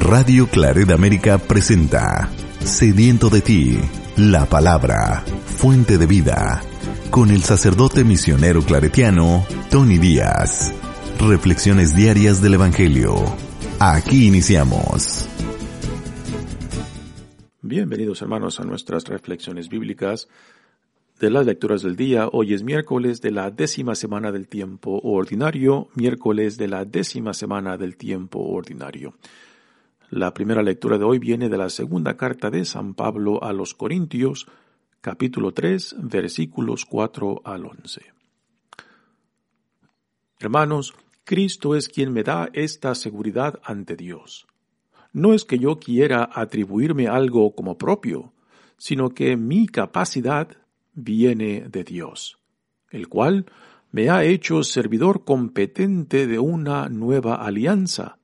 Radio Claret América presenta Sediento de ti, la palabra, fuente de vida, con el sacerdote misionero claretiano Tony Díaz. Reflexiones diarias del Evangelio. Aquí iniciamos. Bienvenidos hermanos a nuestras reflexiones bíblicas de las lecturas del día. Hoy es miércoles de la décima semana del tiempo ordinario, miércoles de la décima semana del tiempo ordinario. La primera lectura de hoy viene de la segunda carta de San Pablo a los Corintios, capítulo 3, versículos 4 al 11. Hermanos, Cristo es quien me da esta seguridad ante Dios. No es que yo quiera atribuirme algo como propio, sino que mi capacidad viene de Dios, el cual me ha hecho servidor competente de una nueva alianza,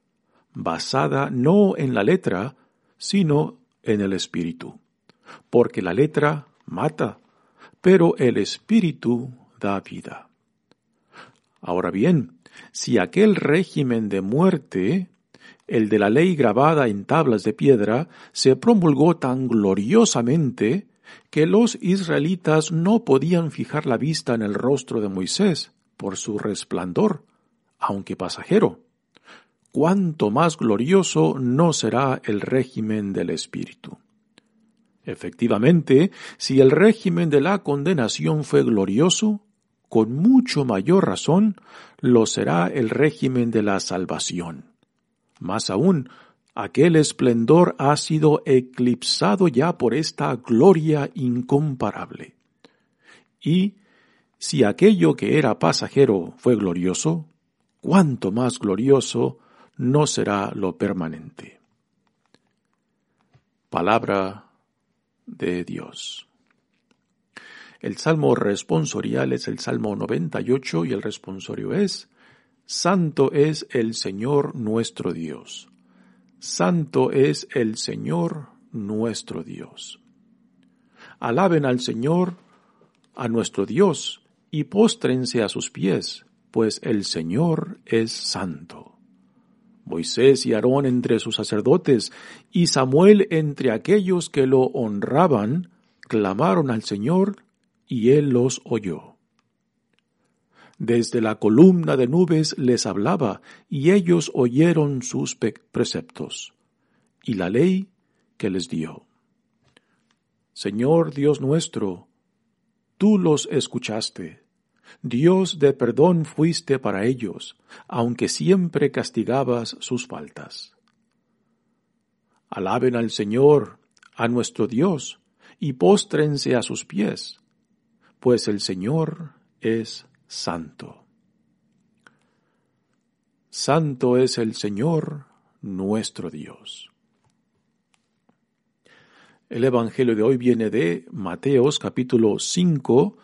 basada no en la letra, sino en el espíritu. Porque la letra mata, pero el espíritu da vida. Ahora bien, si aquel régimen de muerte, el de la ley grabada en tablas de piedra, se promulgó tan gloriosamente, que los israelitas no podían fijar la vista en el rostro de Moisés por su resplandor, aunque pasajero. Cuánto más glorioso no será el régimen del Espíritu. Efectivamente, si el régimen de la condenación fue glorioso, con mucho mayor razón lo será el régimen de la salvación. Más aún, aquel esplendor ha sido eclipsado ya por esta gloria incomparable. Y si aquello que era pasajero fue glorioso, cuánto más glorioso no será lo permanente. Palabra de Dios. El salmo responsorial es el salmo 98 y el responsorio es, Santo es el Señor nuestro Dios Santo es el Señor nuestro Dios. Alaben al Señor, a nuestro Dios, y póstrense a sus pies, pues el Señor es santo. Moisés y Aarón entre sus sacerdotes, y Samuel entre aquellos que lo honraban, clamaron al Señor, y él los oyó. Desde la columna de nubes les hablaba, y ellos oyeron sus preceptos, y la ley que les dio. Señor Dios nuestro, tú los escuchaste. Dios de perdón fuiste para ellos, aunque siempre castigabas sus faltas. Alaben al Señor, a nuestro Dios, y póstrense a sus pies, pues el Señor es santo. Santo es el Señor nuestro Dios. El Evangelio de hoy viene de Mateos capítulo 5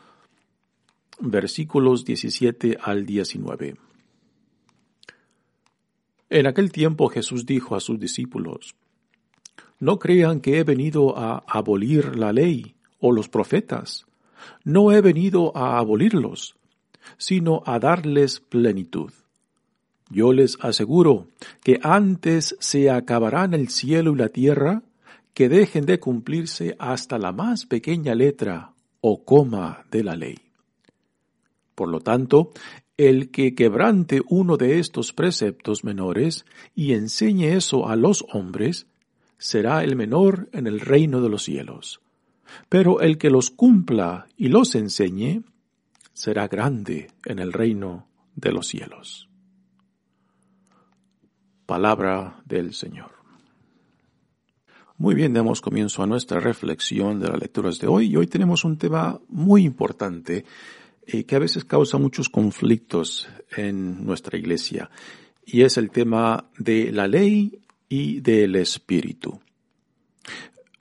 versículos 17 al 19. En aquel tiempo Jesús dijo a sus discípulos, No crean que he venido a abolir la ley o los profetas. No he venido a abolirlos, sino a darles plenitud. Yo les aseguro que antes se acabarán el cielo y la tierra que dejen de cumplirse hasta la más pequeña letra o coma de la ley. Por lo tanto, el que quebrante uno de estos preceptos menores y enseñe eso a los hombres, será el menor en el reino de los cielos. Pero el que los cumpla y los enseñe, será grande en el reino de los cielos. Palabra del Señor. Muy bien, damos comienzo a nuestra reflexión de las lecturas de hoy y hoy tenemos un tema muy importante eh, que a veces causa muchos conflictos en nuestra iglesia y es el tema de la ley y del espíritu.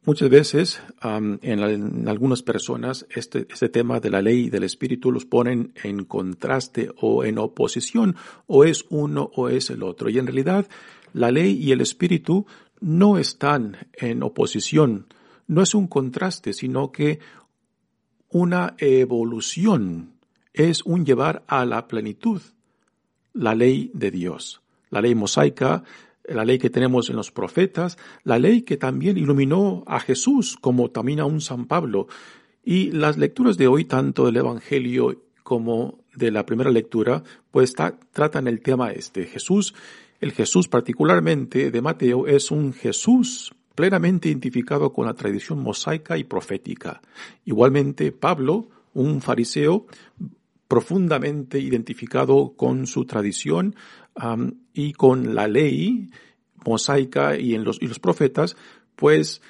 Muchas veces en, algunas personas este, este tema de la ley y del espíritu los ponen en contraste o en oposición, o es uno o es el otro. Y en realidad la ley y el espíritu no están en oposición, no es un contraste, sino que una evolución es un llevar a la plenitud la ley de Dios. La ley mosaica la ley que tenemos en los profetas, la ley que también iluminó a Jesús, como también a un San Pablo. Y las lecturas de hoy, tanto del Evangelio como de la primera lectura, pues tratan el tema este. Jesús, el Jesús particularmente de Mateo, es un Jesús plenamente identificado con la tradición mosaica y profética. Igualmente, Pablo, un fariseo profundamente identificado con su tradición y con la ley mosaica y en los, y los profetas, pues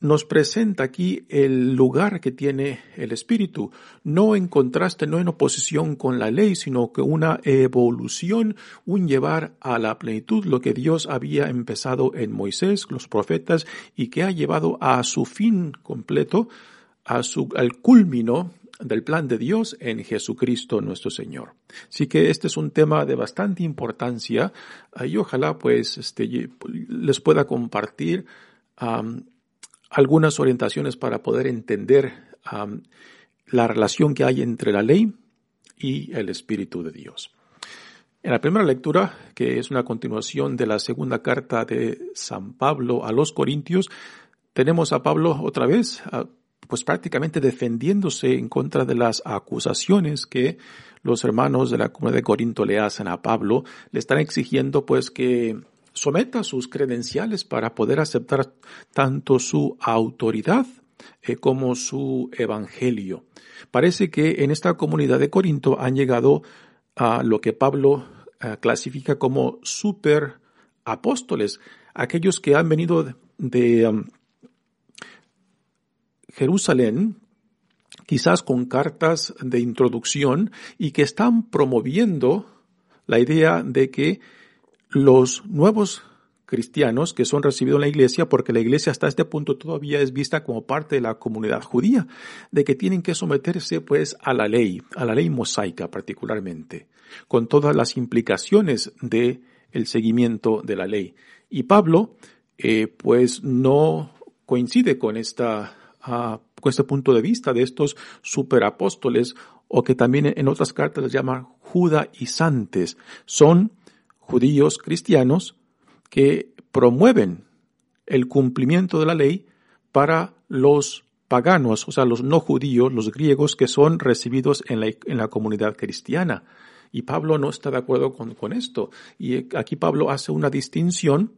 nos presenta aquí el lugar que tiene el espíritu, no en contraste, no en oposición con la ley, sino que una evolución, un llevar a la plenitud lo que Dios había empezado en Moisés, los profetas, y que ha llevado a su fin completo, a su, al culmino del plan de Dios en Jesucristo nuestro Señor. Así que este es un tema de bastante importancia y ojalá pues este, les pueda compartir algunas orientaciones para poder entender la relación que hay entre la ley y el Espíritu de Dios. En la primera lectura, que es una continuación de la segunda carta de San Pablo a los Corintios, tenemos a Pablo otra vez, pues prácticamente defendiéndose en contra de las acusaciones que los hermanos de la comunidad de Corinto le hacen a Pablo, le están exigiendo pues que someta sus credenciales para poder aceptar tanto su autoridad eh, como su evangelio. Parece que en esta comunidad de Corinto han llegado a lo que Pablo eh, clasifica como super apóstoles, aquellos que han venido de, um, Jerusalén, quizás con cartas de introducción y que están promoviendo la idea de que los nuevos cristianos que son recibidos en la iglesia, porque la iglesia hasta este punto todavía es vista como parte de la comunidad judía, de que tienen que someterse pues a la ley, a la ley mosaica particularmente, con todas las implicaciones de el seguimiento de la ley. Y Pablo, eh, pues no coincide con esta, con este punto de vista de estos superapóstoles, o que también en otras cartas les llaman judaizantes. Son judíos cristianos que promueven el cumplimiento de la ley para los paganos, o sea, los no judíos, los griegos que son recibidos en la, en la comunidad cristiana. Y Pablo no está de acuerdo con, con, esto. Y aquí Pablo hace una distinción,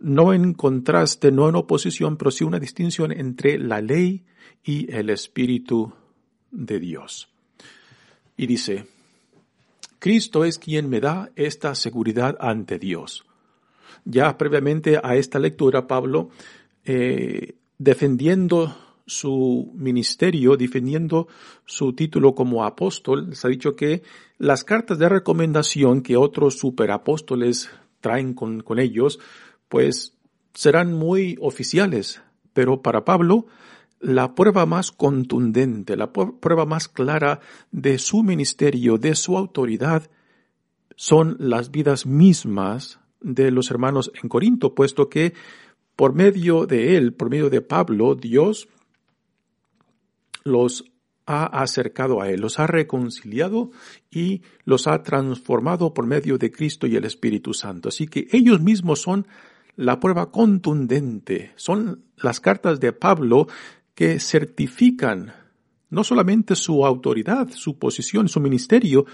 no en contraste, no en oposición, pero sí una distinción entre la ley y el Espíritu de Dios. Y dice, Cristo es quien me da esta seguridad ante Dios. Ya previamente a esta lectura, Pablo, eh, defendiendo su ministerio, defendiendo su título como apóstol, les ha dicho que las cartas de recomendación que otros superapóstoles traen con, con ellos, pues serán muy oficiales, pero para Pablo la prueba más contundente, la prueba más clara de su ministerio, de su autoridad, son las vidas mismas de los hermanos en Corinto, puesto que por medio de él, por medio de Pablo, Dios los ha acercado a Él, los ha reconciliado y los ha transformado por medio de Cristo y el Espíritu Santo. Así que ellos mismos son la prueba contundente, son las cartas de Pablo que certifican no solamente su autoridad, su posición, su ministerio,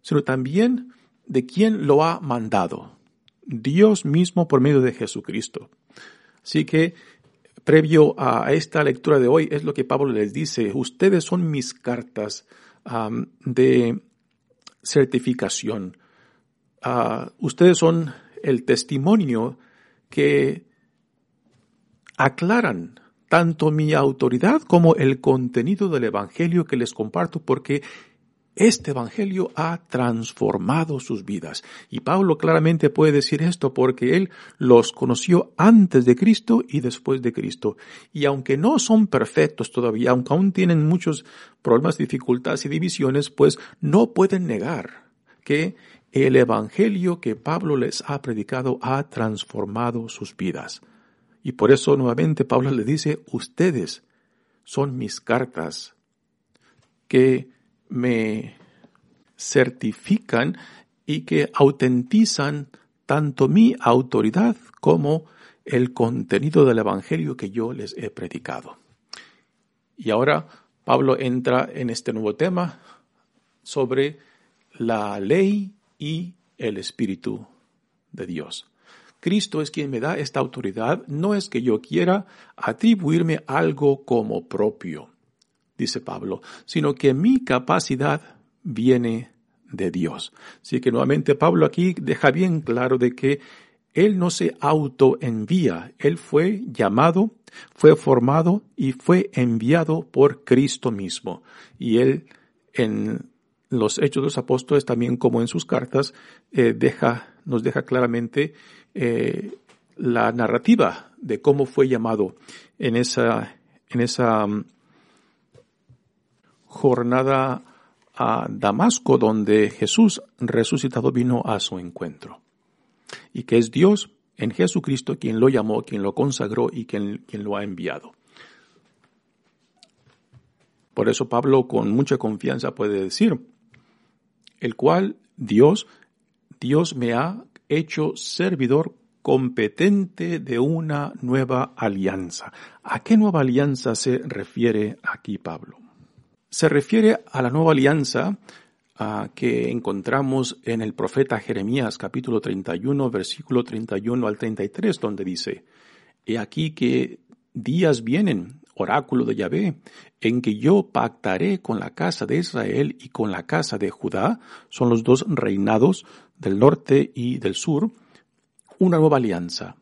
sino también de quién lo ha mandado. Dios mismo por medio de Jesucristo. Así que, previo a esta lectura de hoy, es lo que Pablo les dice, ustedes son mis cartas de certificación. Ah, ustedes son el testimonio que aclaran tanto mi autoridad como el contenido del Evangelio que les comparto porque este Evangelio ha transformado sus vidas. Y Pablo claramente puede decir esto porque él los conoció antes de Cristo y después de Cristo. Y aunque no son perfectos todavía, aunque aún tienen muchos problemas, dificultades y divisiones, pues no pueden negar que el Evangelio que Pablo les ha predicado ha transformado sus vidas. Y por eso nuevamente Pablo le dice, ustedes son mis cartas que me certifican y que autentizan tanto mi autoridad como el contenido del Evangelio que yo les he predicado. Y ahora Pablo entra en este nuevo tema sobre la ley y el Espíritu de Dios. Cristo es quien me da esta autoridad, no es que yo quiera atribuirme algo como propio, dice Pablo, sino que mi capacidad viene de Dios. Así que nuevamente Pablo aquí deja bien claro de que él no se autoenvía, él fue llamado, fue formado y fue enviado por Cristo mismo. Y él en los Hechos de los Apóstoles, también como en sus cartas, eh, deja, nos deja claramente eh, la narrativa de cómo fue llamado en esa, en esa mm, jornada a Damasco donde Jesús resucitado vino a su encuentro. Y que es Dios en Jesucristo quien lo llamó, quien lo consagró y quien, quien lo ha enviado. Por eso Pablo con mucha confianza puede decir, el cual Dios, Dios me ha hecho servidor competente de una nueva alianza. ¿A qué nueva alianza se refiere aquí Pablo? Se refiere a la nueva alianza que encontramos en el profeta Jeremías capítulo 31 versículo 31 al 33 donde dice, He aquí que días vienen, oráculo de Yahvé, en que yo pactaré con la casa de Israel y con la casa de Judá, son los dos reinados del norte y del sur, una nueva alianza.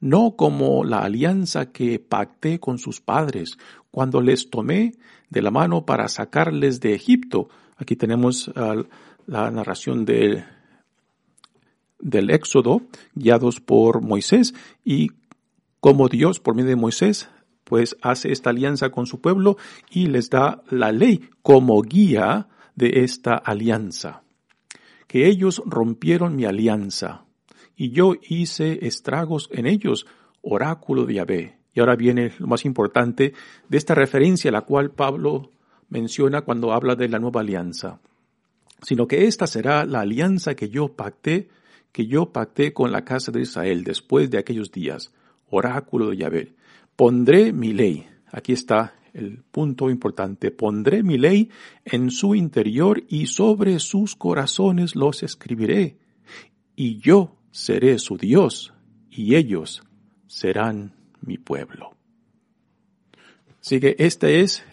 No como la alianza que pacté con sus padres cuando les tomé de la mano para sacarles de Egipto. Aquí tenemos uh, la narración de, del Éxodo, guiados por Moisés, y como Dios, por medio de Moisés, pues hace esta alianza con su pueblo y les da la ley como guía de esta alianza. Que ellos rompieron mi alianza y yo hice estragos en ellos, oráculo de Yahvé. Y ahora viene lo más importante de esta referencia la cual Pablo menciona cuando habla de la nueva alianza. Sino que esta será la alianza que yo pacté, que yo pacté con la casa de Israel después de aquellos días, oráculo de Yahvé Pondré mi ley. Aquí está el punto importante. Pondré mi ley en su interior y sobre sus corazones los escribiré. Y yo seré su Dios y ellos serán mi pueblo. Así que este es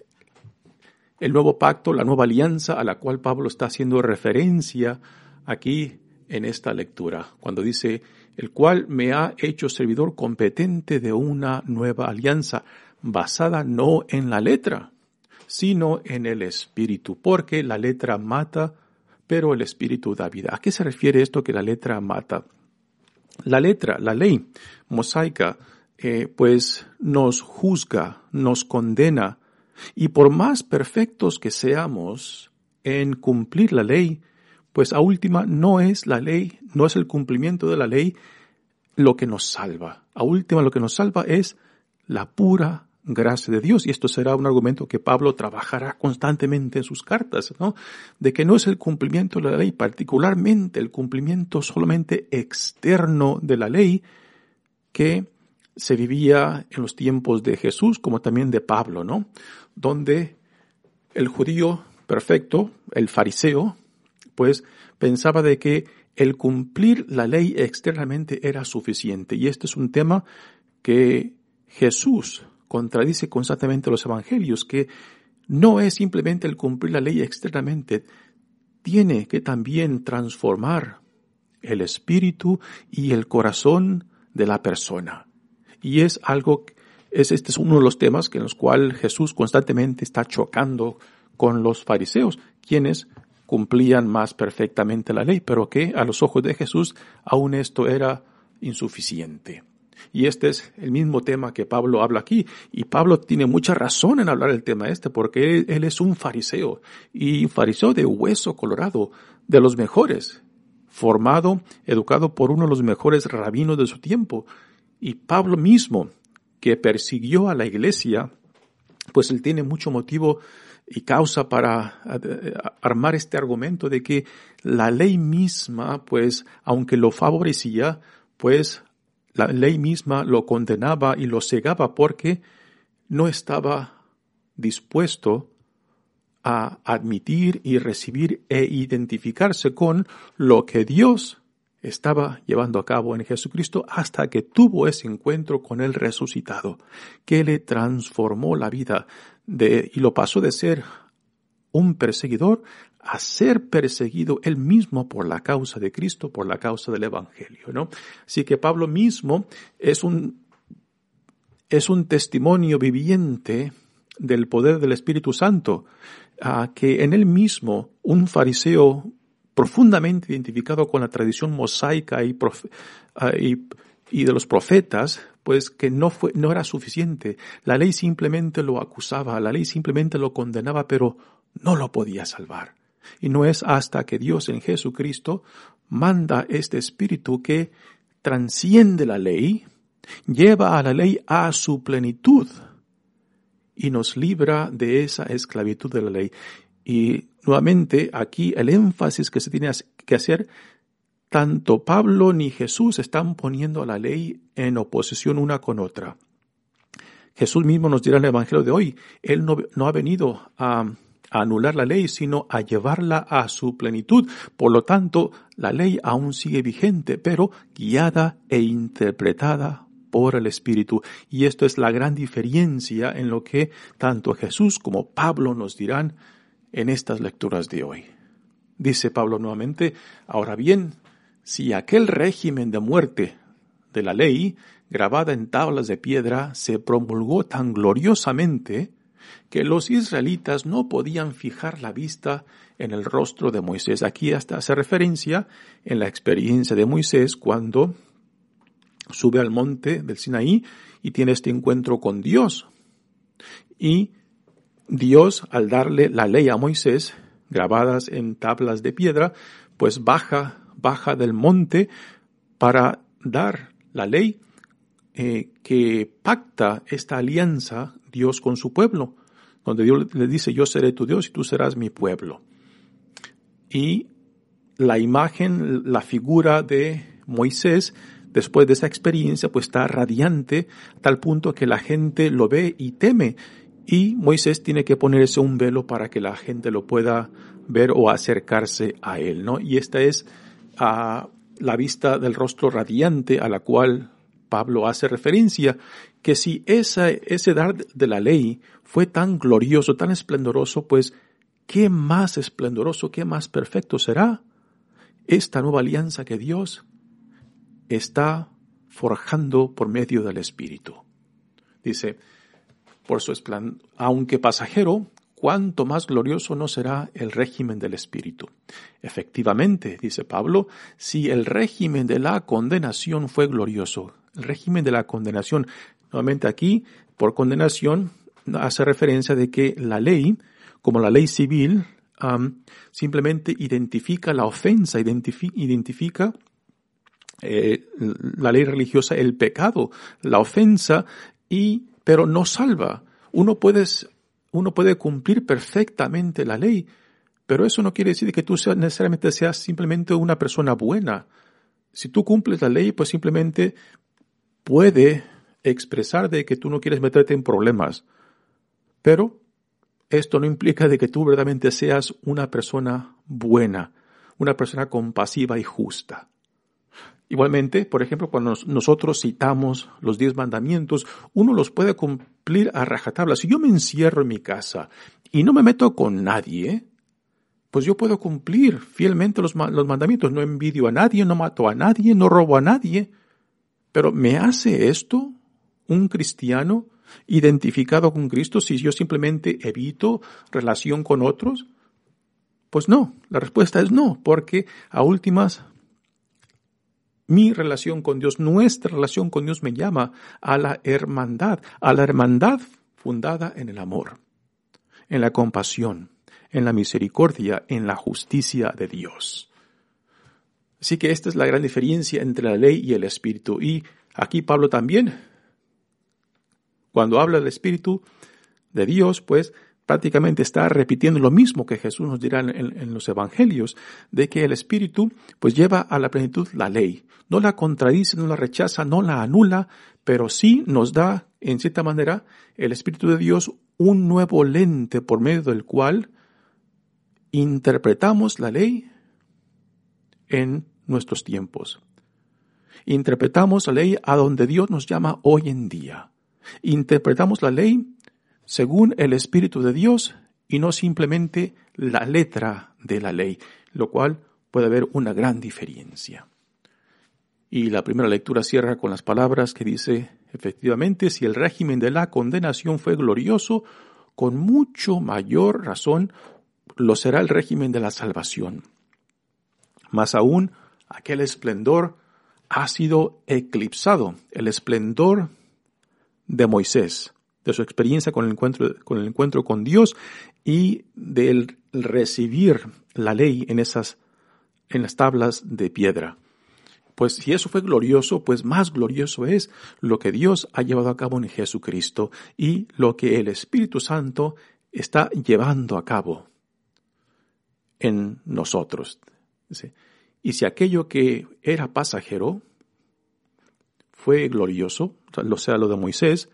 el nuevo pacto, la nueva alianza a la cual Pablo está haciendo referencia aquí en esta lectura, cuando dice, el cual me ha hecho servidor competente de una nueva alianza, basada no en la letra, sino en el espíritu, porque la letra mata, pero el espíritu da vida. ¿A qué se refiere esto que la letra mata? La letra, la ley mosaica, eh, pues nos juzga, nos condena, y por más perfectos que seamos en cumplir la ley, pues a última no es la ley, no es el cumplimiento de la ley lo que nos salva. A última lo que nos salva es la pura gracia de Dios. Y esto será un argumento que Pablo trabajará constantemente en sus cartas, ¿no? De que no es el cumplimiento de la ley, particularmente el cumplimiento solamente externo de la ley que se vivía en los tiempos de Jesús como también de Pablo, ¿no? Donde el judío perfecto, el fariseo, pues pensaba de que el cumplir la ley externamente era suficiente. Y este es un tema que Jesús contradice constantemente los evangelios, que no es simplemente el cumplir la ley externamente, tiene que también transformar el espíritu y el corazón de la persona. Y es algo, es, este es uno de los temas que en los cuales Jesús constantemente está chocando con los fariseos, quienes cumplían más perfectamente la ley, pero que a los ojos de Jesús aún esto era insuficiente. Y este es el mismo tema que Pablo habla aquí. Y Pablo tiene mucha razón en hablar del tema este, porque él, es un fariseo, y fariseo de hueso colorado, de los mejores, formado, educado por uno de los mejores rabinos de su tiempo. Y Pablo mismo, que persiguió a la iglesia, pues él tiene mucho motivo y causa para armar este argumento de que la ley misma, pues, aunque lo favorecía, pues la ley misma lo condenaba y lo cegaba porque no estaba dispuesto a admitir y recibir e identificarse con lo que Dios estaba llevando a cabo en Jesucristo hasta que tuvo ese encuentro con el resucitado, que le transformó la vida de, y lo pasó de ser un perseguidor a ser perseguido él mismo por la causa de Cristo, por la causa del Evangelio, ¿no? Así que Pablo mismo es un, es un testimonio viviente del poder del Espíritu Santo, a que en él mismo un fariseo profundamente identificado con la tradición mosaica y, ah, y, de los profetas, pues que no fue, no era suficiente. La ley simplemente lo acusaba, la ley simplemente lo condenaba, pero no lo podía salvar. Y no es hasta que Dios en Jesucristo manda este espíritu que transciende la ley, lleva a la ley a su plenitud y nos libra de esa esclavitud de la ley. Y nuevamente aquí el énfasis que se tiene que hacer, tanto Pablo ni Jesús están poniendo la ley en oposición una con otra. Jesús mismo nos dirá en el Evangelio de hoy, Él no, no ha venido a, a anular la ley, sino a llevarla a su plenitud. Por lo tanto, la ley aún sigue vigente, pero guiada e interpretada por el Espíritu. Y esto es la gran diferencia en lo que tanto Jesús como Pablo nos dirán en estas lecturas de hoy. Dice Pablo nuevamente, ahora bien, si aquel régimen de muerte de la ley, grabada en tablas de piedra, se promulgó tan gloriosamente que los israelitas no podían fijar la vista en el rostro de Moisés. Aquí hasta hace referencia en la experiencia de Moisés cuando sube al monte del Sinaí y tiene este encuentro con Dios. Y Dios, al darle la ley a Moisés, grabadas en tablas de piedra, pues baja, baja del monte para dar la ley eh, que pacta esta alianza Dios con su pueblo, donde Dios le dice, yo seré tu Dios y tú serás mi pueblo. Y la imagen, la figura de Moisés, después de esa experiencia, pues está radiante, tal punto que la gente lo ve y teme y Moisés tiene que ponerse un velo para que la gente lo pueda ver o acercarse a él, ¿no? Y esta es a la vista del rostro radiante a la cual Pablo hace referencia, que si esa, ese dar de la ley fue tan glorioso, tan esplendoroso, pues, ¿qué más esplendoroso, qué más perfecto será esta nueva alianza que Dios está forjando por medio del Espíritu? Dice, por su esplendor, aunque pasajero, cuánto más glorioso no será el régimen del Espíritu. Efectivamente, dice Pablo, si el régimen de la condenación fue glorioso, el régimen de la condenación, nuevamente aquí, por condenación, hace referencia de que la ley, como la ley civil, simplemente identifica la ofensa, identifica, eh, la ley religiosa el pecado, la ofensa y pero no salva. Uno puede, uno puede cumplir perfectamente la ley, pero eso no quiere decir que tú necesariamente seas simplemente una persona buena. Si tú cumples la ley, pues simplemente puede expresar de que tú no quieres meterte en problemas. Pero esto no implica de que tú verdaderamente seas una persona buena, una persona compasiva y justa. Igualmente, por ejemplo, cuando nosotros citamos los diez mandamientos, uno los puede cumplir a rajatabla. Si yo me encierro en mi casa y no me meto con nadie, pues yo puedo cumplir fielmente los, los mandamientos. No envidio a nadie, no mato a nadie, no robo a nadie. Pero ¿me hace esto un cristiano identificado con Cristo si yo simplemente evito relación con otros? Pues no, la respuesta es no, porque a últimas mi relación con Dios, nuestra relación con Dios me llama a la hermandad, a la hermandad fundada en el amor, en la compasión, en la misericordia, en la justicia de Dios. Así que esta es la gran diferencia entre la ley y el Espíritu. Y aquí Pablo también, cuando habla del Espíritu de Dios, pues prácticamente está repitiendo lo mismo que Jesús nos dirá en, los evangelios, de que el Espíritu pues lleva a la plenitud la ley. No la contradice, no la rechaza, no la anula, pero sí nos da, en cierta manera, el Espíritu de Dios un nuevo lente por medio del cual interpretamos la ley en nuestros tiempos. Interpretamos la ley a donde Dios nos llama hoy en día. Interpretamos la ley según el Espíritu de Dios y no simplemente la letra de la ley, lo cual puede haber una gran diferencia. Y la primera lectura cierra con las palabras que dice, efectivamente, si el régimen de la condenación fue glorioso, con mucho mayor razón lo será el régimen de la salvación. Más aún, aquel esplendor ha sido eclipsado, el esplendor de Moisés, de su experiencia con el encuentro con, el encuentro con Dios y del recibir la ley en esas, en las tablas de piedra. Pues si eso fue glorioso, pues más glorioso es lo que Dios ha llevado a cabo en Jesucristo y lo que el Espíritu Santo está llevando a cabo en nosotros. Y si aquello que era pasajero fue glorioso, o sea, lo de Moisés,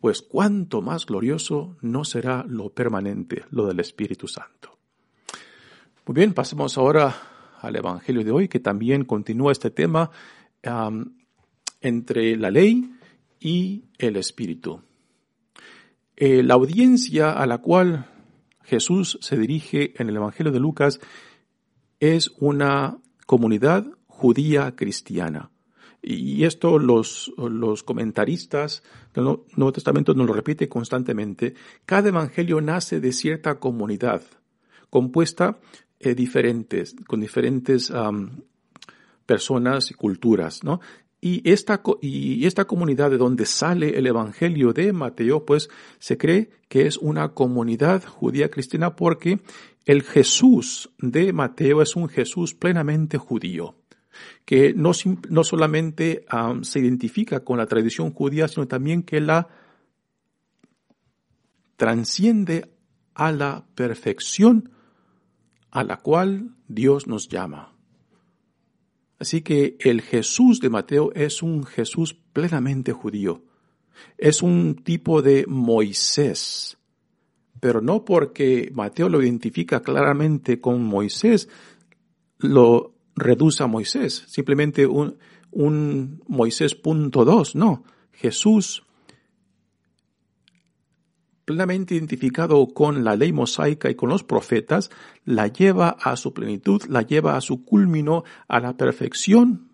pues cuánto más glorioso no será lo permanente, lo del Espíritu Santo. Muy bien, pasemos ahora al Evangelio de hoy, que también continúa este tema entre la ley y el Espíritu. Eh, la audiencia a la cual Jesús se dirige en el Evangelio de Lucas es una comunidad judía cristiana. Y esto los, los comentaristas del Nuevo Testamento nos lo repite constantemente. Cada evangelio nace de cierta comunidad, compuesta eh, diferentes, con diferentes personas y culturas, ¿no? Y esta, y esta comunidad de donde sale el Evangelio de Mateo, pues se cree que es una comunidad judía cristiana porque el Jesús de Mateo es un Jesús plenamente judío que no, no solamente se identifica con la tradición judía, sino también que la transciende a la perfección a la cual Dios nos llama. Así que el Jesús de Mateo es un Jesús plenamente judío. Es un tipo de Moisés. Pero no porque Mateo lo identifica claramente con Moisés, lo reduce a Moisés, simplemente un, un Moisés punto dos, no. Jesús, plenamente identificado con la ley mosaica y con los profetas, la lleva a su plenitud, la lleva a su culmino, a la perfección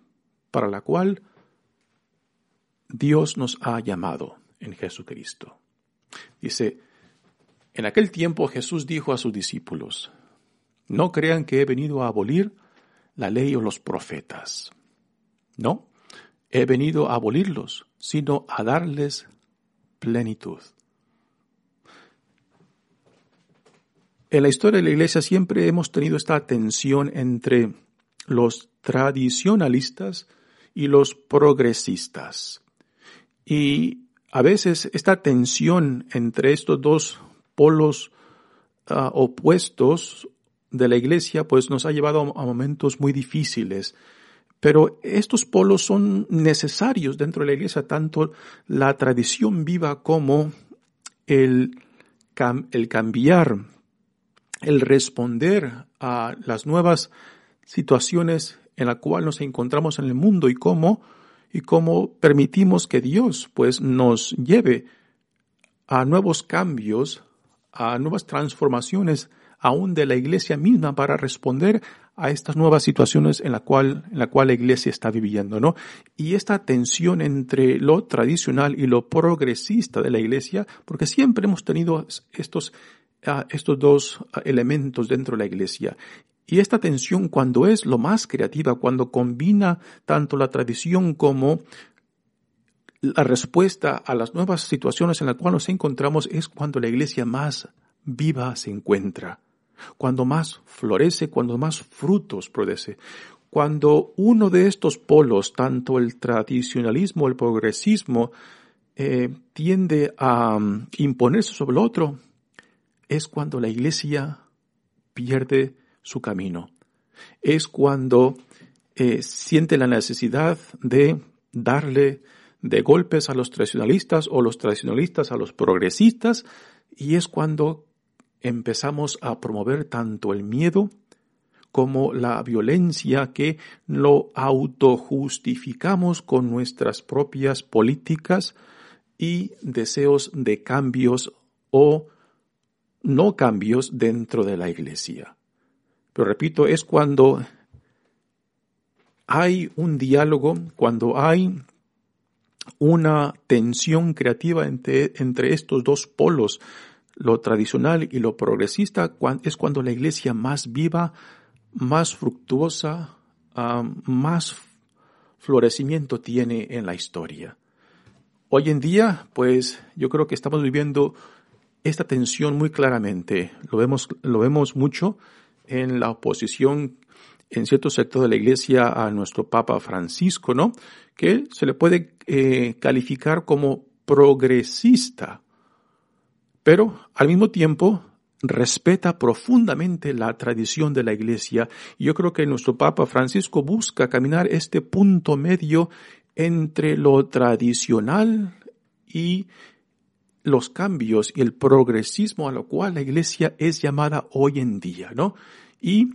para la cual Dios nos ha llamado en Jesucristo. Dice, en aquel tiempo Jesús dijo a sus discípulos, no crean que he venido a abolir la ley o los profetas. No, he venido a abolirlos, sino a darles plenitud. En la historia de la Iglesia siempre hemos tenido esta tensión entre los tradicionalistas y los progresistas. Y a veces esta tensión entre estos dos polos ah, opuestos de la iglesia pues nos ha llevado a momentos muy difíciles. Pero estos polos son necesarios dentro de la iglesia, tanto la tradición viva como el, el cambiar, el responder a las nuevas situaciones en las cuales nos encontramos en el mundo y cómo, y cómo permitimos que Dios pues nos lleve a nuevos cambios, a nuevas transformaciones aún de la iglesia misma para responder a estas nuevas situaciones en la cual, en la cual la iglesia está viviendo, ¿no? Y esta tensión entre lo tradicional y lo progresista de la iglesia, porque siempre hemos tenido estos, ah, estos dos ah, elementos dentro de la iglesia. Y esta tensión cuando es lo más creativa, cuando combina tanto la tradición como la respuesta a las nuevas situaciones en las cuales nos encontramos, es cuando la iglesia más viva se encuentra cuando más florece, cuando más frutos produce. Cuando uno de estos polos, tanto el tradicionalismo, el progresismo, eh, tiende a um, imponerse sobre el otro, es cuando la iglesia pierde su camino. Es cuando eh, siente la necesidad de darle de golpes a los tradicionalistas o los tradicionalistas a los progresistas y es cuando empezamos a promover tanto el miedo como la violencia que lo autojustificamos con nuestras propias políticas y deseos de cambios o no cambios dentro de la iglesia. Pero repito, es cuando hay un diálogo, cuando hay una tensión creativa entre, entre estos dos polos, lo tradicional y lo progresista, es cuando la iglesia más viva, más fructuosa, más florecimiento tiene en la historia. Hoy en día, pues yo creo que estamos viviendo esta tensión muy claramente. Lo vemos, lo vemos mucho en la oposición en cierto sector de la iglesia a nuestro Papa Francisco, ¿no? Que se le puede eh, calificar como progresista, pero al mismo tiempo respeta profundamente la tradición de la iglesia. Yo creo que nuestro Papa Francisco busca caminar este punto medio entre lo tradicional y los cambios y el progresismo a lo cual la iglesia es llamada hoy en día, ¿no? Y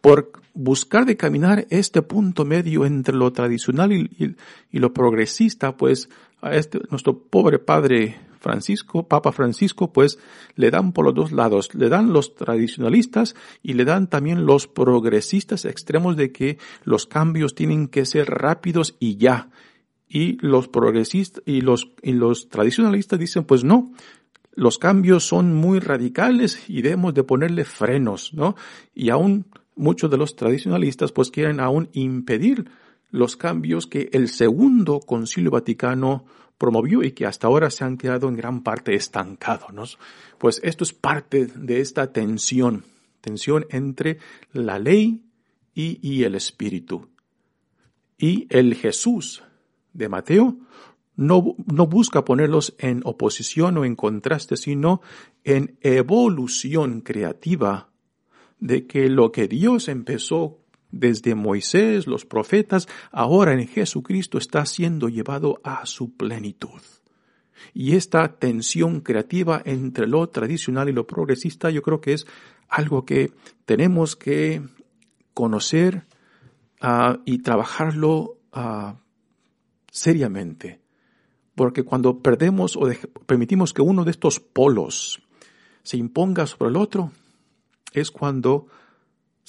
por buscar de caminar este punto medio entre lo tradicional y, lo progresista, pues a este, nuestro pobre padre Francisco, Papa Francisco, pues le dan por los dos lados, le dan los tradicionalistas y le dan también los progresistas extremos de que los cambios tienen que ser rápidos y ya. Y los progresistas y los, y los tradicionalistas dicen, pues no, los cambios son muy radicales y debemos de ponerle frenos, ¿no? Y aún muchos de los tradicionalistas pues quieren aún impedir los cambios que el segundo concilio vaticano promovió y que hasta ahora se han quedado en gran parte estancados. Pues esto es parte de esta tensión, tensión entre la ley y, y el espíritu. Y el Jesús de Mateo no, no, busca ponerlos en oposición o en contraste, sino en evolución creativa de que lo que Dios empezó desde Moisés, los profetas, ahora en Jesucristo está siendo llevado a su plenitud. Y esta tensión creativa entre lo tradicional y lo progresista yo creo que es algo que tenemos que conocer ah, y trabajarlo ah, seriamente. Porque cuando perdemos o permitimos que uno de estos polos se imponga sobre el otro, es cuando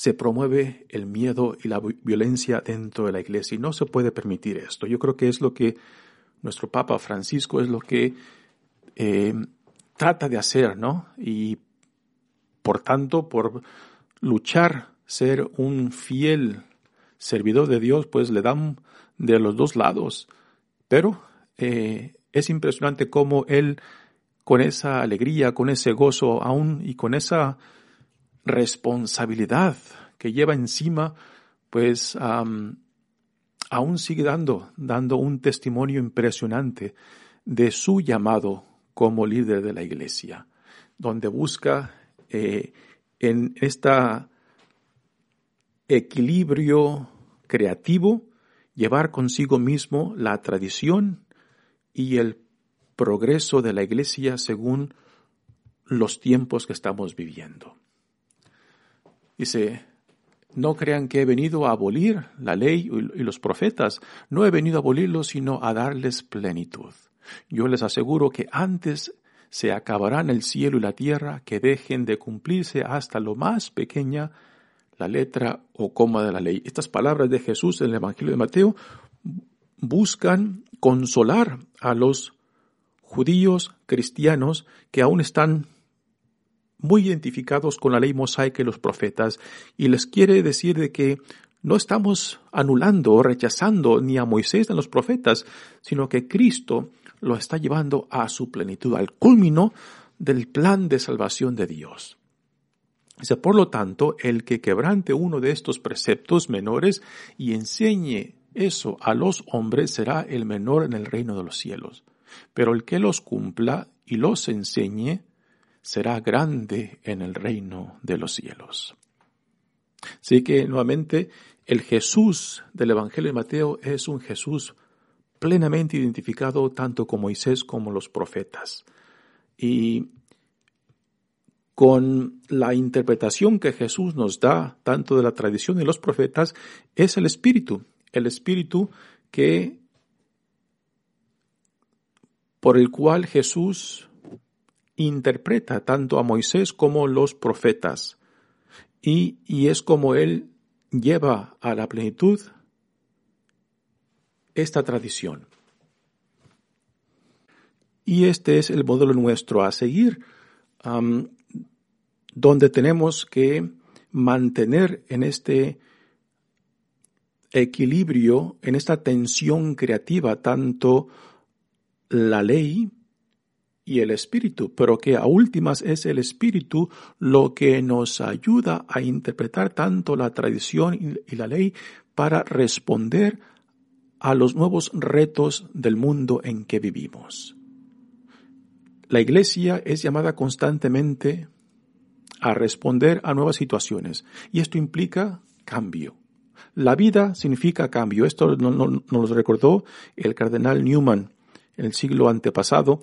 se promueve el miedo y la violencia dentro de la iglesia y no se puede permitir esto. Yo creo que es lo que nuestro Papa Francisco es lo que eh, trata de hacer, ¿no? Y por tanto, por luchar, ser un fiel servidor de Dios, pues le dan de los dos lados. Pero eh, es impresionante cómo él, con esa alegría, con ese gozo aún y con esa responsabilidad que lleva encima, pues aún sigue dando, dando un testimonio impresionante de su llamado como líder de la iglesia, donde busca eh, en este equilibrio creativo llevar consigo mismo la tradición y el progreso de la iglesia según los tiempos que estamos viviendo. Dice, no crean que he venido a abolir la ley y los profetas. No he venido a abolirlos, sino a darles plenitud. Yo les aseguro que antes se acabarán el cielo y la tierra que dejen de cumplirse hasta lo más pequeña la letra o coma de la ley. Estas palabras de Jesús en el Evangelio de Mateo buscan consolar a los judíos cristianos que aún están muy identificados con la ley mosaica y los profetas, y les quiere decir de que no estamos anulando o rechazando ni a Moisés ni a los profetas, sino que Cristo lo está llevando a su plenitud, al culmino del plan de salvación de Dios. Por lo tanto, el que quebrante uno de estos preceptos menores y enseñe eso a los hombres será el menor en el reino de los cielos. Pero el que los cumpla y los enseñe será grande en el reino de los cielos. Así que nuevamente el Jesús del Evangelio de Mateo es un Jesús plenamente identificado tanto con Moisés como los profetas. Y con la interpretación que Jesús nos da, tanto de la tradición de los profetas, es el Espíritu, el Espíritu que por el cual Jesús interpreta tanto a Moisés como los profetas. Y, y es como él lleva a la plenitud esta tradición. Y este es el modelo nuestro a seguir, donde tenemos que mantener en este equilibrio, en esta tensión creativa, tanto la ley y el espíritu, pero que a últimas es el espíritu lo que nos ayuda a interpretar tanto la tradición y la ley para responder a los nuevos retos del mundo en que vivimos. La iglesia es llamada constantemente a responder a nuevas situaciones y esto implica cambio. La vida significa cambio. Esto nos lo recordó el cardenal Newman en el siglo antepasado,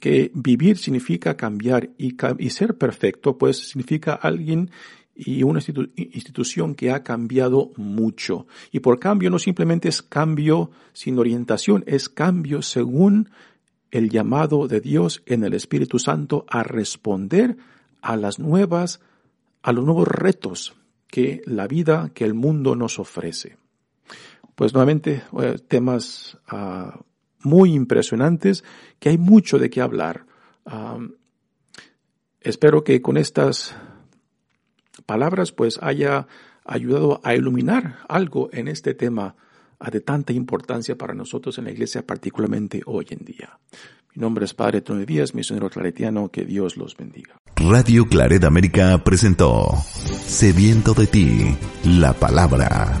que vivir significa cambiar y, ser perfecto, pues significa alguien y una institución que ha cambiado mucho. Y por cambio no simplemente es cambio sin orientación, es cambio según el llamado de Dios en el Espíritu Santo a responder a las nuevas, a los nuevos retos que la vida, que el mundo nos ofrece. Pues nuevamente eh, temas ah, muy impresionantes que hay mucho de qué hablar. espero que con estas palabras pues haya ayudado a iluminar algo en este tema de tanta importancia para nosotros en la iglesia, particularmente hoy en día. Mi nombre es Padre Tony Díaz, misionero claretiano, que Dios los bendiga. Radio Claret América presentó Sediento de ti, la palabra.